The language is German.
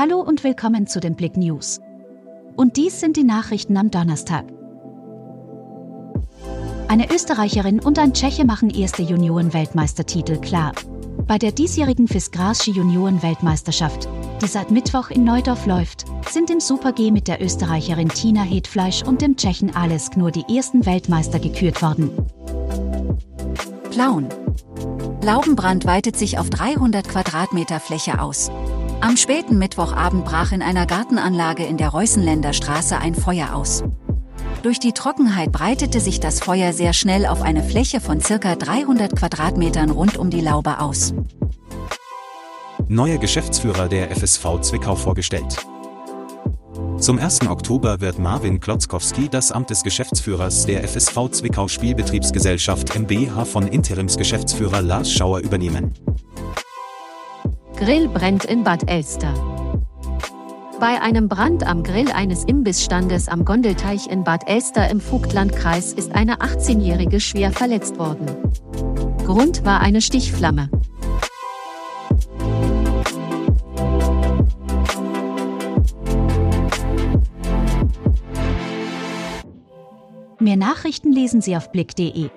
Hallo und willkommen zu den Blick News. Und dies sind die Nachrichten am Donnerstag. Eine Österreicherin und ein Tscheche machen erste Junioren-Weltmeistertitel klar. Bei der diesjährigen Fisgrasche Junioren-Weltmeisterschaft, die seit Mittwoch in Neudorf läuft, sind im Super-G mit der Österreicherin Tina Hedfleisch und dem Tschechen Alesk nur die ersten Weltmeister gekürt worden. Plauen. Laubenbrand weitet sich auf 300 Quadratmeter Fläche aus. Am späten Mittwochabend brach in einer Gartenanlage in der Reußenländer Straße ein Feuer aus. Durch die Trockenheit breitete sich das Feuer sehr schnell auf eine Fläche von circa 300 Quadratmetern rund um die Laube aus. Neuer Geschäftsführer der FSV Zwickau vorgestellt. Zum 1. Oktober wird Marvin Klotzkowski das Amt des Geschäftsführers der FSV Zwickau Spielbetriebsgesellschaft MBH von Interimsgeschäftsführer Lars Schauer übernehmen. Grill brennt in Bad Elster. Bei einem Brand am Grill eines Imbissstandes am Gondelteich in Bad Elster im Vogtlandkreis ist eine 18-Jährige schwer verletzt worden. Grund war eine Stichflamme. Mehr Nachrichten lesen Sie auf blick.de.